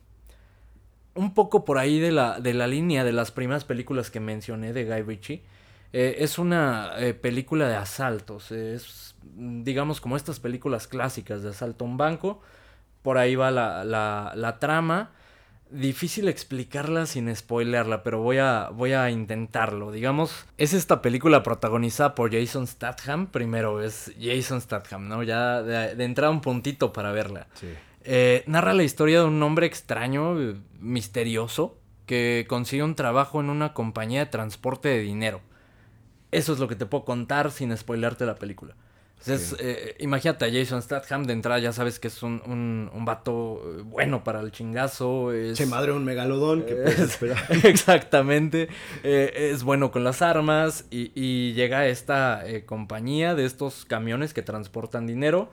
S2: Un poco por ahí de la, de la línea de las primeras películas que mencioné de Guy Ritchie. Eh, es una película de asaltos. Es, digamos, como estas películas clásicas de asalto a un banco. Por ahí va la, la, la trama. Difícil explicarla sin spoilerla, pero voy a, voy a intentarlo. Digamos, es esta película protagonizada por Jason Statham. Primero es Jason Statham, ¿no? Ya de, de entrada un puntito para verla.
S1: Sí.
S2: Eh, narra la historia de un hombre extraño, eh, misterioso, que consigue un trabajo en una compañía de transporte de dinero. Eso es lo que te puedo contar sin spoilarte la película. Entonces, eh, imagínate a Jason Statham de entrada, ya sabes que es un, un, un vato eh, bueno para el chingazo. Es...
S1: Madre un megalodón que puedes esperar.
S2: Exactamente. Eh, es bueno con las armas y, y llega esta eh, compañía de estos camiones que transportan dinero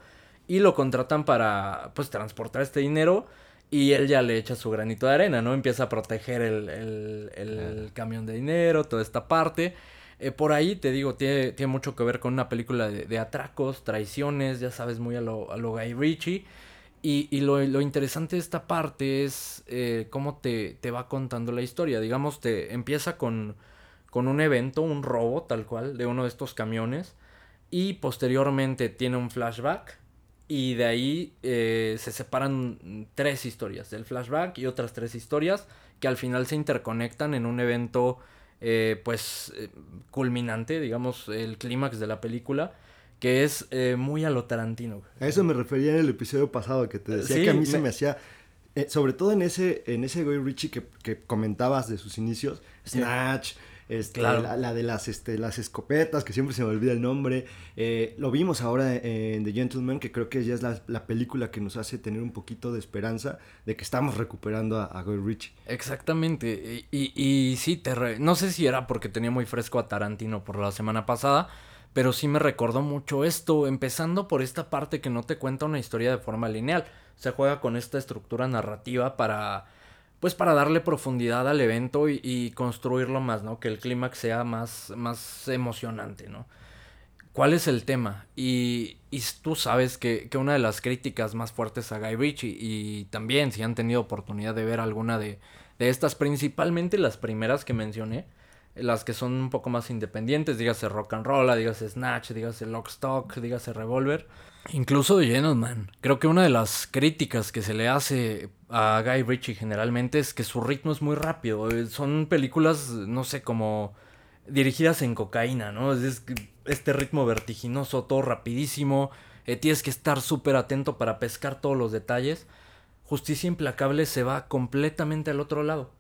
S2: y lo contratan para pues transportar este dinero y él ya le echa su granito de arena, ¿no? Empieza a proteger el, el- el camión de dinero, toda esta parte. Eh, por ahí, te digo, tiene, tiene mucho que ver con una película de, de atracos, traiciones, ya sabes, muy a lo, a lo Guy Ritchie. Y, y lo, lo interesante de esta parte es eh, cómo te, te va contando la historia. Digamos, te empieza con, con un evento, un robo tal cual, de uno de estos camiones. Y posteriormente tiene un flashback. Y de ahí eh, se separan tres historias del flashback y otras tres historias que al final se interconectan en un evento eh, pues eh, culminante, digamos, el clímax de la película, que es eh, muy a lo Tarantino.
S1: A eso me refería en el episodio pasado que te decía
S2: Sí,
S1: que a mí se
S2: me-
S1: me hacía. eh, sobre todo en ese, en ese Guy Ritchie que, que comentabas de sus inicios, Snatch, este,
S2: Claro.
S1: la, la de las, este, las escopetas, que siempre se me olvida el nombre. eh, lo vimos ahora en The Gentleman, que creo que ya es la, la película que nos hace tener un poquito de esperanza de que estamos recuperando a, a Guy Ritchie.
S2: Exactamente. Y, y, y sí, te re- no sé si era porque tenía muy fresco a Tarantino por la semana pasada, pero sí me recordó mucho esto, empezando por esta parte que no te cuenta una historia de forma lineal. Se juega con esta estructura narrativa para, pues para darle profundidad al evento y, y construirlo más, ¿no? Que el clímax sea más, más emocionante, ¿no? ¿Cuál es el tema? Y, tú sabes que, que una de las críticas más fuertes a Guy Ritchie, y también si han tenido oportunidad de ver alguna de, de estas, principalmente las primeras que mencioné, las que son un poco más independientes, dígase Rock and Roll, dígase Snatch, dígase Lock Stock, dígase Revolver, incluso The Gentleman. Creo que una de las críticas que se le hace a Guy Ritchie generalmente es que su ritmo es muy rápido. Eh, Son películas, no sé, como dirigidas en cocaína, ¿no? Es, este ritmo vertiginoso, todo rapidísimo. eh, tienes que estar súper atento para pescar todos los detalles. Justicia Implacable se va completamente al otro lado.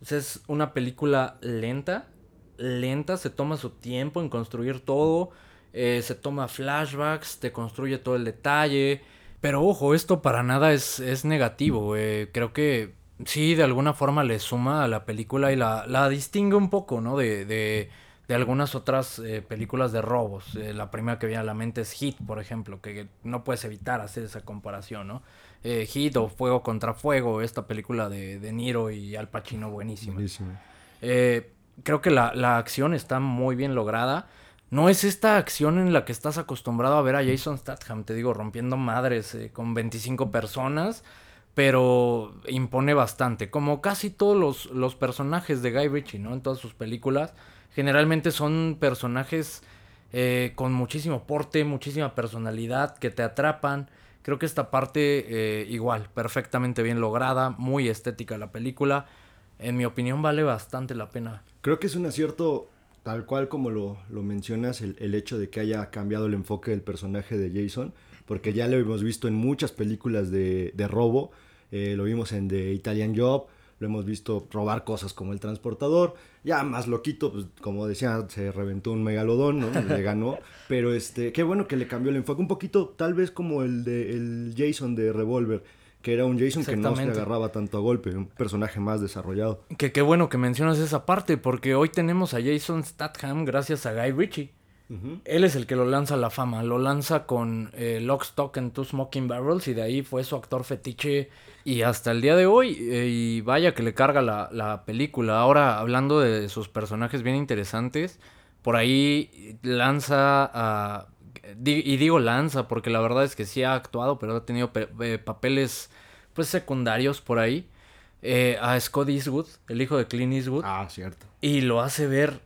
S2: Es una película lenta, lenta, se toma su tiempo en construir todo, eh, se toma flashbacks, te construye todo el detalle. Pero ojo, esto para nada es, es negativo. eh, creo que sí, de alguna forma le suma a la película y la, la distingue un poco, ¿no? De, de, de algunas otras eh, películas de robos. Eh, la primera que viene a la mente es Hit, por ejemplo, que no puedes evitar hacer esa comparación, ¿no? Hit o Fuego contra Fuego, esta película de, de Niro y Al Pacino, buenísima.
S1: Buenísimo.
S2: Creo que la, la acción está muy bien lograda. No es esta acción en la que estás acostumbrado a ver a Jason Statham, te digo, rompiendo madres eh, con 25 personas, pero impone bastante. Como casi todos los, los personajes de Guy Ritchie, ¿no? En todas sus películas, generalmente son personajes eh, con muchísimo porte, muchísima personalidad, que te atrapan. Creo que esta parte eh, igual, perfectamente bien lograda, muy estética la película. En mi opinión vale bastante la pena.
S1: Creo que es un acierto, tal cual como lo, lo mencionas, el, el hecho de que haya cambiado el enfoque del personaje de Jason, porque ya lo hemos visto en muchas películas de, de robo, eh, lo vimos en The Italian Job, lo hemos visto robar cosas como el transportador, ya más loquito, pues como decía, se reventó un megalodón, ¿no? Le ganó, pero este, qué bueno que le cambió el enfoque, un poquito tal vez como el de el Jason de Revolver, que era un Jason que no se agarraba tanto a golpe, un personaje más desarrollado.
S2: Que qué bueno que mencionas esa parte, porque hoy tenemos a Jason Statham gracias a Guy Ritchie. Él es el que lo lanza a la fama, lo lanza con eh, Lock, Stock and Two Smoking Barrels y de ahí fue su actor fetiche y hasta el día de hoy, eh, y vaya que le carga la, la película. Ahora, hablando de sus personajes bien interesantes, por ahí lanza a... Y digo lanza porque la verdad es que sí ha actuado, pero ha tenido eh, papeles pues secundarios por ahí. eh, a Scott Eastwood, el hijo de Clint Eastwood.
S1: Ah, cierto.
S2: Y lo hace ver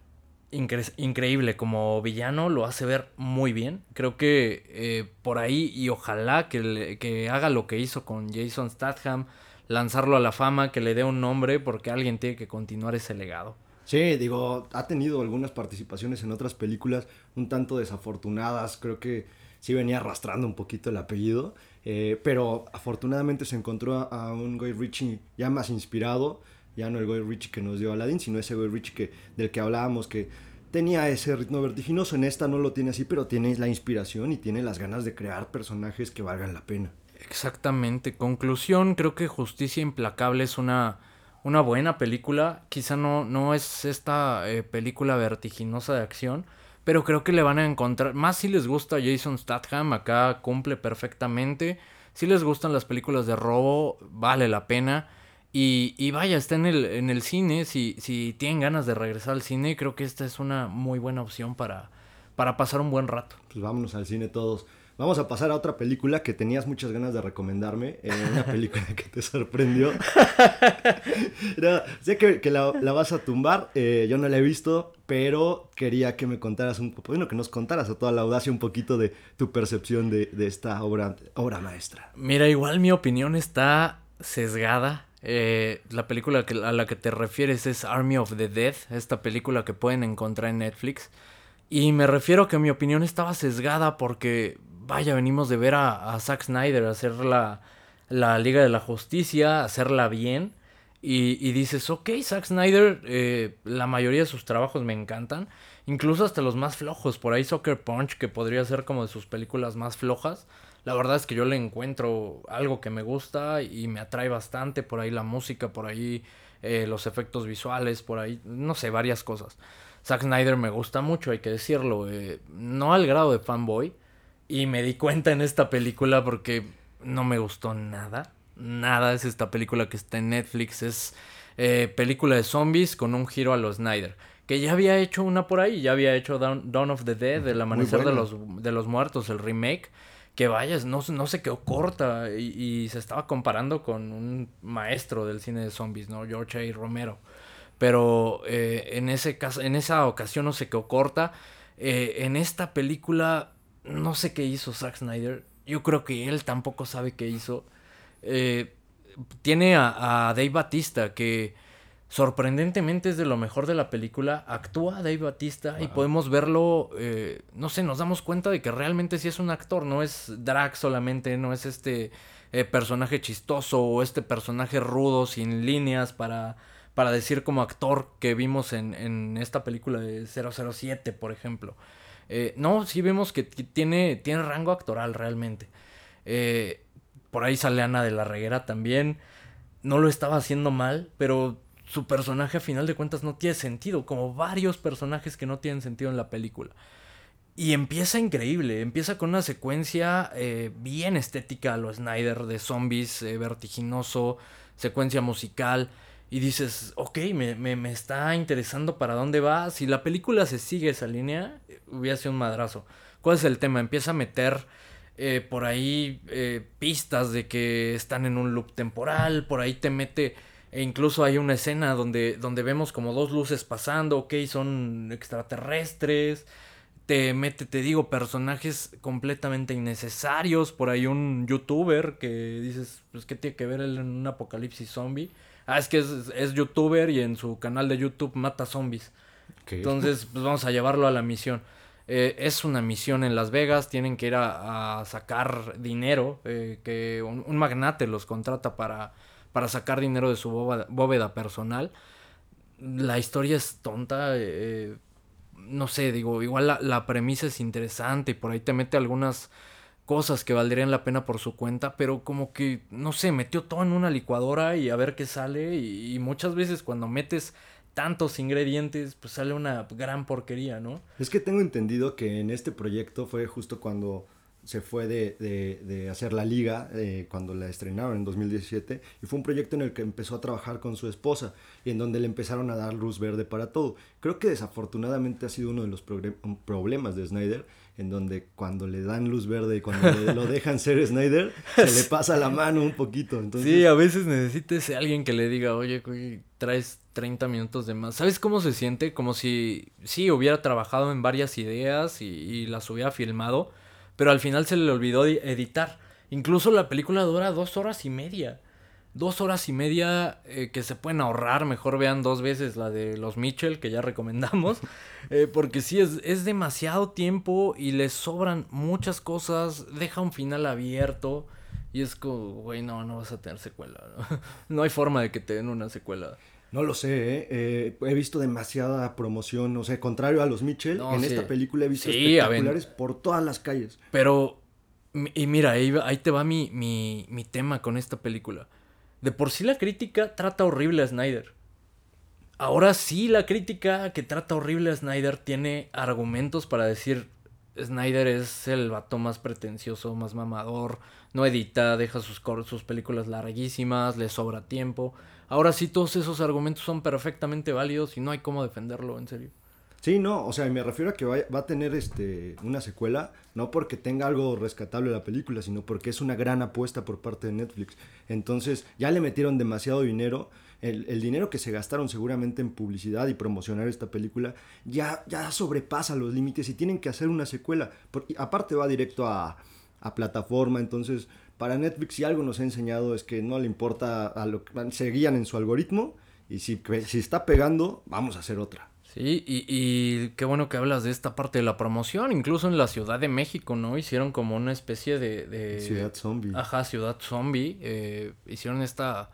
S2: incre- increíble. Como villano lo hace ver muy bien. Creo que eh, por ahí y ojalá que, le- que haga lo que hizo con Jason Statham. Lanzarlo a la fama, que le dé un nombre porque alguien tiene que continuar ese legado.
S1: Sí, digo, ha tenido algunas participaciones en otras películas un tanto desafortunadas. Creo que sí venía arrastrando un poquito el apellido. eh, pero afortunadamente se encontró a, un Guy Ritchie ya más inspirado. Ya no el Guy Ritchie que nos dio Aladdin, sino ese Guy Ritchie que, del que hablábamos, que tenía ese ritmo vertiginoso. En esta no lo tiene así, pero tiene la inspiración y tiene las ganas de crear personajes que valgan la pena.
S2: Exactamente. Conclusión, creo que Justicia Implacable es una, una buena película. Quizá no, no es esta eh, película vertiginosa de acción, pero creo que le van a encontrar. Más si les gusta Jason Statham, acá cumple perfectamente. Si les gustan las películas de robo, vale la pena. Y, y vaya, está en el, en el cine. Si, si tienen ganas de regresar al cine, creo que esta es una muy buena opción para, para pasar un buen rato.
S1: Pues vámonos al cine todos. Vamos a pasar a otra película que tenías muchas ganas de recomendarme. eh, una película que te sorprendió. Sé que, que la, la vas a tumbar. eh, yo no la he visto, pero quería que me contaras un poco, bueno, que nos contaras a toda la audacia un poquito de tu percepción de, de esta obra, obra maestra.
S2: Mira, igual mi opinión está sesgada. Eh, la película que- a la que te refieres es Army of the Dead, esta película que pueden encontrar en Netflix. Y me refiero a que mi opinión estaba sesgada porque, vaya, venimos de ver a, Zack Snyder hacer la, la Liga de la Justicia, hacerla bien. Y, y dices, ok, Zack Snyder, eh, la mayoría de sus trabajos me encantan. Incluso hasta los más flojos. Por ahí Soccer Punch, que podría ser como de sus películas más flojas. La verdad es que yo le encuentro algo que me gusta y me atrae bastante. Por ahí la música, por ahí eh, los efectos visuales, por ahí, no sé, varias cosas. Zack Snyder me gusta mucho, hay que decirlo. eh, no al grado de fanboy. Y me di cuenta en esta película porque no me gustó nada. Nada es esta película que está en Netflix. Es eh, película de zombies con un giro a los Snyder. Que ya había hecho una por ahí. Ya había hecho Dawn, Dawn of the Dead, El Amanecer de los, de los Muertos, el remake. Que vayas, no, no se quedó corta. Y, y se estaba comparando con un maestro del cine de zombies, ¿no? George A. Romero. Pero eh, en, ese caso, en esa ocasión no se quedó corta. Eh, en esta película no sé qué hizo Zack Snyder. Yo creo que él tampoco sabe qué hizo. Eh, tiene a, a Dave Batista que sorprendentemente es de lo mejor de la película. Actúa Dave Batista y podemos verlo, eh, no sé, nos damos cuenta de que realmente sí es un actor, no es drag solamente, no es este eh, personaje chistoso o este personaje rudo sin líneas para, para decir como actor que vimos en, en esta película de 007, por ejemplo. Eh, no, sí vemos que tiene, tiene rango actoral realmente. Eh, por ahí sale Ana de la Reguera también. No lo estaba haciendo mal, pero su personaje a final de cuentas no tiene sentido, como varios personajes que no tienen sentido en la película. Y empieza increíble, empieza con una secuencia eh, bien estética a lo Snyder de zombies, vertiginoso, secuencia musical. Y dices, ok, me, me, me, está interesando para dónde va. Si la película se sigue esa línea, hubiera sido un madrazo. ¿Cuál es el tema? Empieza a meter eh, por ahí eh, pistas de que están en un loop temporal, por ahí te mete, e incluso hay una escena donde, donde vemos como dos luces pasando, ok, son extraterrestres, te mete, te digo, personajes completamente innecesarios, por ahí un youtuber que dices, pues, ¿qué tiene que ver él en un apocalipsis zombie? Ah, es que es, es youtuber y en su canal de YouTube mata zombies. Okay. Entonces, pues vamos a llevarlo a la misión. Eh, es una misión en Las Vegas, tienen que ir a, a sacar dinero, eh, que un, un, magnate los contrata para, para sacar dinero de su bóveda, bóveda personal. La historia es tonta, eh, no sé, digo, igual la, la, premisa es interesante y por ahí te mete algunas cosas que valdrían la pena por su cuenta, pero como que, no sé, metió todo en una licuadora y a ver qué sale y, muchas veces cuando metes tantos ingredientes, pues sale una gran porquería, ¿no?
S1: Es que tengo entendido que en este proyecto fue justo cuando se fue de, de, de hacer la liga, eh, cuando la estrenaron en 2017, y fue un proyecto en el que empezó a trabajar con su esposa y en donde le empezaron a dar luz verde para todo. Creo que desafortunadamente ha sido uno de los problemas de Snyder, en donde cuando le dan luz verde y cuando le, lo dejan ser Snyder, se le pasa la mano un poquito. Entonces...
S2: Sí, a veces necesites alguien que le diga, oye, traes 30 minutos de más. ¿Sabes cómo se siente? Como si, sí, hubiera trabajado en varias ideas y, y las hubiera filmado, pero al final se le olvidó editar. Incluso la película dura dos horas y media. Dos horas y media eh, que se pueden ahorrar. Mejor vean dos veces la de los Mitchell, que ya recomendamos. Eh, porque sí, es, es demasiado tiempo y le sobran muchas cosas. Deja un final abierto. Y es como, güey, no, no vas a tener secuela. ¿no? no hay forma de que te den una secuela.
S1: No lo sé, ¿eh? Eh, he visto demasiada promoción, o sea, contrario a los Mitchell, no, en sí. esta película he visto sí, espectaculares por todas las calles.
S2: Pero, y mira, ahí, ahí te va mi, mi, mi, tema con esta película. De por sí la crítica trata horrible a Snyder. Ahora sí la crítica que trata horrible a Snyder tiene argumentos para decir, Snyder es el vato más pretencioso, más mamador, no edita, deja sus, sus películas larguísimas, le sobra tiempo. Ahora sí, todos esos argumentos son perfectamente válidos y no hay cómo defenderlo, en serio.
S1: Sí, no, o sea, me refiero a que va, a tener este, una secuela, no porque tenga algo rescatable la película, sino porque es una gran apuesta por parte de Netflix. Entonces, ya le metieron demasiado dinero. El, dinero que se gastaron seguramente en publicidad y promocionar esta película ya, ya sobrepasa los límites y tienen que hacer una secuela. Porque, aparte va directo a, a plataforma, entonces para Netflix si algo nos ha enseñado es que no le importa a lo que se guían en su algoritmo y si, si está pegando, vamos a hacer otra.
S2: Sí, y, y, qué bueno que hablas de esta parte de la promoción. Incluso en la Ciudad de México, ¿no? Hicieron como una especie de... de...
S1: Ciudad zombie.
S2: Ajá, ciudad zombie. Eh, hicieron esta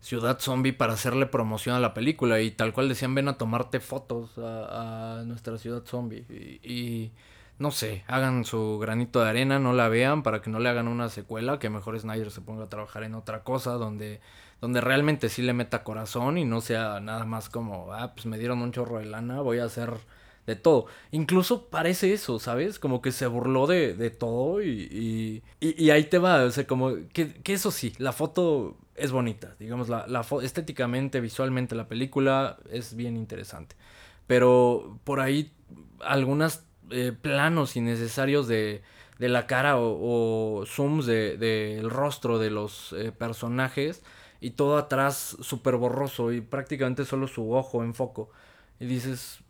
S2: ciudad zombie para hacerle promoción a la película y tal cual decían, ven a tomarte fotos a, a nuestra ciudad zombie. Y, y, no sé, hagan su granito de arena, no la vean para que no le hagan una secuela, que mejor Snyder se ponga a trabajar en otra cosa donde donde realmente sí le meta corazón y no sea nada más como, ah, pues me dieron un chorro de lana, voy a hacer de todo. Incluso parece eso, ¿sabes? Como que se burló de, de todo y, y, y, ahí te va, o sea, como que, que, eso sí, la foto es bonita, digamos, la, la estéticamente, visualmente la película es bien interesante. Pero por ahí algunos eh, planos innecesarios de, de la cara o, o zooms del de, de rostro de los eh, personajes y todo atrás súper borroso y prácticamente solo su ojo en foco. Y dices,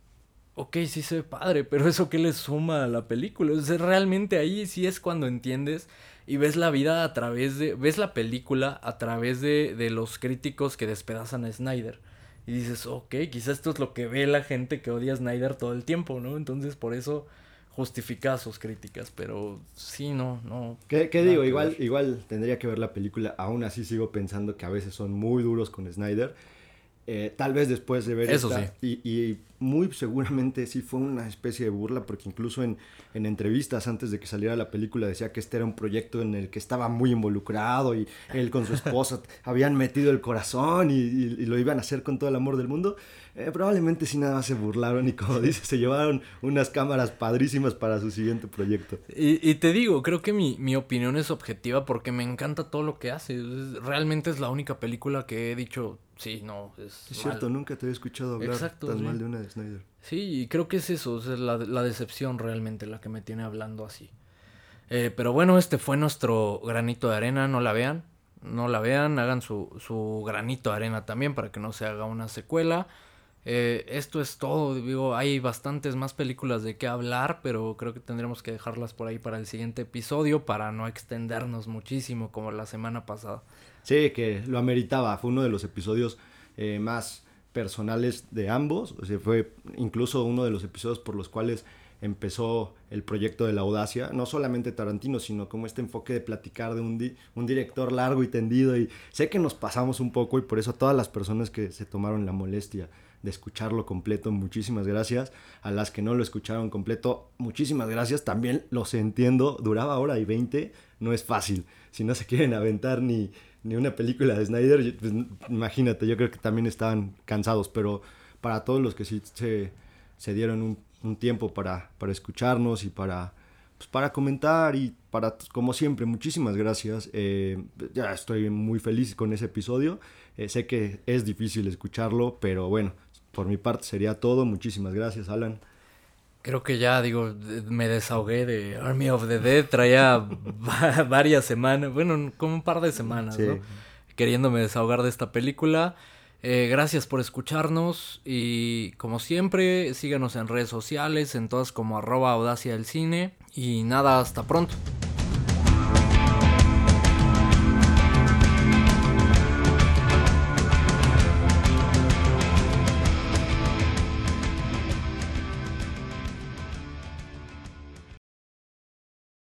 S2: ok, sí se ve padre, pero eso qué le suma a la película. O sea, realmente ahí sí es cuando entiendes y ves la vida a través de, ves la película a través de, de los críticos que despedazan a Snyder. Y dices, ok, quizás esto es lo que ve la gente que odia a Snyder todo el tiempo, ¿no? Entonces por eso justifica sus críticas, pero sí, no, no.
S1: ¿Qué, qué digo? Igual, igual tendría que ver la película, aún así sigo pensando que a veces son muy duros con Snyder. Eh, tal vez después de ver
S2: Eso
S1: esta, y, y muy seguramente sí fue una especie de burla, porque incluso en, en entrevistas antes de que saliera la película decía que este era un proyecto en el que estaba muy involucrado y él con su esposa habían metido el corazón y, y- y lo iban a hacer con todo el amor del mundo. Eh, probablemente sí nada más se burlaron y como dice, se llevaron unas cámaras padrísimas para su siguiente proyecto.
S2: Y, te digo, creo que mi, mi opinión es objetiva porque me encanta todo lo que hace. Realmente es la única película que he dicho, sí, no, es,
S1: Es
S2: mal".
S1: cierto, nunca te había escuchado hablar
S2: Exacto,
S1: tan
S2: sí.
S1: mal de una de Snyder.
S2: Sí, y creo que es eso, es la, la decepción realmente la que me tiene hablando así. Eh, pero bueno, este fue nuestro granito de arena, no la vean, no la vean, hagan su, su granito de arena también para que no se haga una secuela. Eh, esto es todo, digo, hay bastantes más películas de qué hablar, pero creo que tendremos que dejarlas por ahí para el siguiente episodio para no extendernos muchísimo como la semana pasada.
S1: Sí, que lo ameritaba. Fue uno de los episodios eh, más personales de ambos. Fue incluso uno de los episodios por los cuales empezó el proyecto de la audacia. No solamente Tarantino, sino como este enfoque de platicar de un, un director largo y tendido. Y sé que nos pasamos un poco y por eso todas las personas que se tomaron la molestia de escucharlo completo, muchísimas gracias. A las que no lo escucharon completo, muchísimas gracias. También los entiendo, duraba hora y 20, no es fácil. Si no se quieren aventar ni, ni una película de Snyder, pues, imagínate, yo creo que también estaban cansados, pero para todos los que sí se, se dieron un, un tiempo para, para escucharnos y para, pues, para comentar y para, como siempre, muchísimas gracias. Eh, ya estoy muy feliz con ese episodio. Eh, sé que es difícil escucharlo, pero bueno, por mi parte sería todo. Muchísimas gracias, Alan.
S2: Creo que ya, digo, me desahogué de Army of the Dead, traía va- varias semanas, bueno, como un par de semanas,
S1: Sí.
S2: ¿no? Queriéndome desahogar de esta película. Eh, gracias por escucharnos y como siempre, síganos en redes sociales, en todas como arroba audacia del cine. Y nada, hasta pronto.